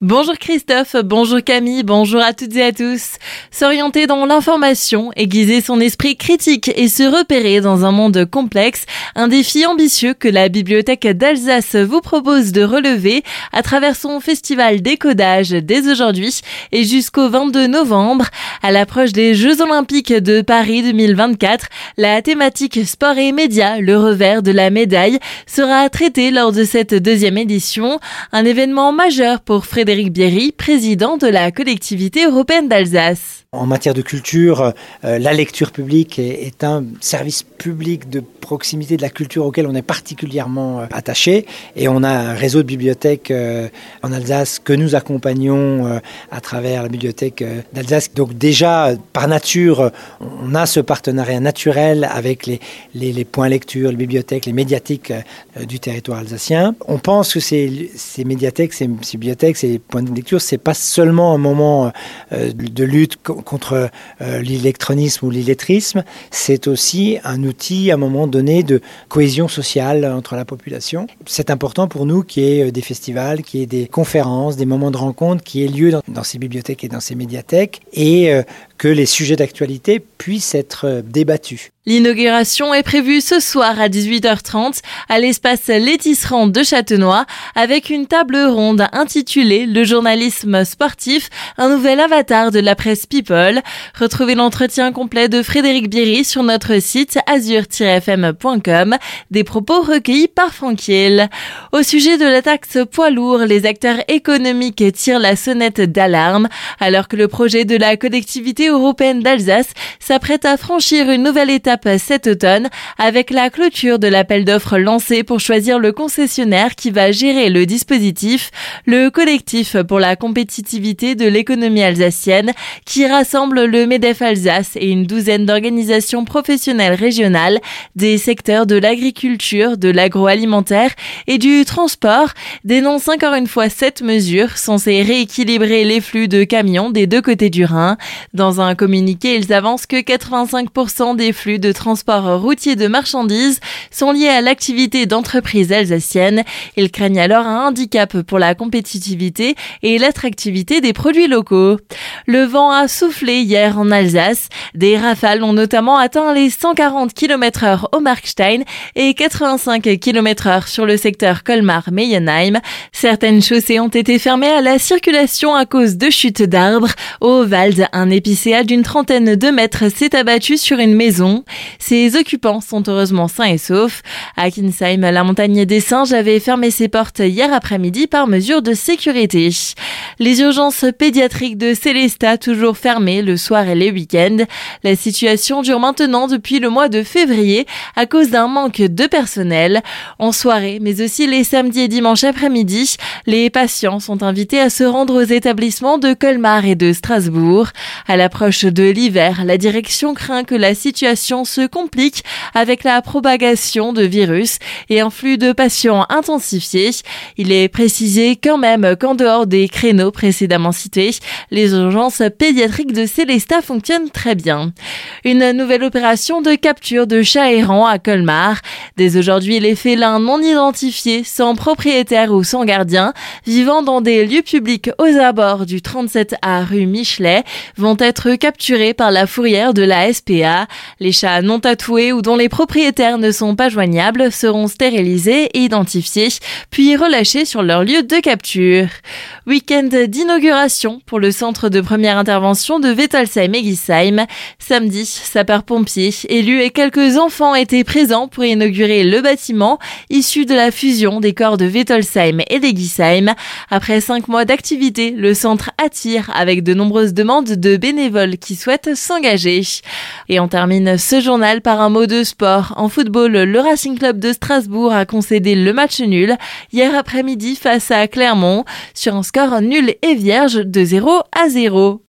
Bonjour Christophe, bonjour Camille, bonjour à toutes et à tous. S'orienter dans l'information, aiguiser son esprit critique et se repérer dans un monde complexe, un défi ambitieux que la Bibliothèque d'Alsace vous propose de relever à travers son festival décodage dès aujourd'hui et jusqu'au 22 novembre. À l'approche des Jeux Olympiques de Paris 2024, la thématique sport et médias, le revers de la médaille, sera traitée lors de cette deuxième édition, un événement majeur pour Frédéric Frédéric Bierry, président de la collectivité européenne d'Alsace. En matière de culture, euh, la lecture publique est, un service public de proximité de la culture auquel on est particulièrement euh, attaché. Et on a un réseau de bibliothèques euh, en Alsace que nous accompagnons à travers la bibliothèque d'Alsace. Donc déjà, par nature, on a ce partenariat naturel avec les, points lecture, les bibliothèques, les médiathèques du territoire alsacien. On pense que ces, ces médiathèques, ces, ces bibliothèques, ces points de lecture, c'est pas seulement un moment de lutte contre euh, l'électronisme ou l'illettrisme, c'est aussi un outil à un moment donné de cohésion sociale entre la population. C'est important pour nous qu'il y ait euh, des festivals, qu'il y ait des conférences, des moments de rencontre qui aient lieu dans, ces bibliothèques et dans ces médiathèques et euh, que les sujets d'actualité puissent être débattus. L'inauguration est prévue ce soir à 18h30 à l'espace Létisserand de Châtenois avec une table ronde intitulée Le journalisme sportif, un nouvel avatar de la presse People. Retrouvez l'entretien complet de Frédéric Bierry sur notre site azur-fm.com, des propos recueillis par Franquiel. Au sujet de la taxe poids lourd, les acteurs économiques tirent la sonnette d'alarme alors que le projet de la collectivité européenne d'Alsace s'apprête à franchir une nouvelle étape cet automne avec la clôture de l'appel d'offres lancé pour choisir le concessionnaire qui va gérer le dispositif, le collectif pour la compétitivité de l'économie alsacienne qui rassemble le MEDEF Alsace et une douzaine d'organisations professionnelles régionales des secteurs de l'agriculture, de l'agroalimentaire et du transport dénonce encore une fois cette mesure censée rééquilibrer les flux de camions des deux côtés du Rhin. Dans un communiqué, ils avancent que 85% des flux de transport routier de marchandises sont liés à l'activité d'entreprises alsaciennes. Ils craignent alors un handicap pour la compétitivité et l'attractivité des produits locaux. Le vent a soufflé hier en Alsace. Des rafales ont notamment atteint les 140 km heure au Markstein et 85 km heure sur le secteur Colmar-Meyenheim. Certaines chaussées ont été fermées à la circulation à cause de chutes d'arbres. Au Wald, un épicéa d'une trentaine de mètres s'est abattu sur une maison. Ses occupants sont heureusement sains et saufs. À Kinsheim, la montagne des singes avait fermé ses portes hier après-midi par mesure de sécurité. Les urgences pédiatriques de Célestat toujours fermées le soir et les week-ends. La situation dure maintenant depuis le mois de février à cause d'un manque de personnel. En soirée, mais aussi les samedis et dimanches après-midi, les patients sont invités à se rendre aux établissements de Colmar et de Strasbourg. À l'approche de l'hiver, la direction craint que la situation se complique avec la propagation de virus et un flux de patients intensifié. Il est précisé quand même qu'en dehors des créneaux précédemment cités, les urgences pédiatriques de Célestat fonctionnent très bien. Une nouvelle opération de capture de chats errants à Colmar. Dès aujourd'hui, les félins non identifiés, sans propriétaire ou sans gardien, vivant dans des lieux publics aux abords du 37A rue Michelet, vont être capturés par la fourrière de la SPA. Les chats non tatoués ou dont les propriétaires ne sont pas joignables seront stérilisés et identifiés, puis relâchés sur leur lieu de capture. Week-end d'inauguration pour le centre de première intervention de Wettelsheim et Gisheim. Samedi, sapeurs-pompiers, élus et quelques enfants étaient présents pour inaugurer le bâtiment issu de la fusion des corps de Wettelsheim et Gisheim. Après cinq mois d'activité, le centre attire avec de nombreuses demandes de bénévoles qui souhaitent s'engager. Et on termine journal par un mot de sport. En football, le Racing Club de Strasbourg a concédé le match nul hier après-midi face à Clermont sur un score nul et vierge de 0 à 0.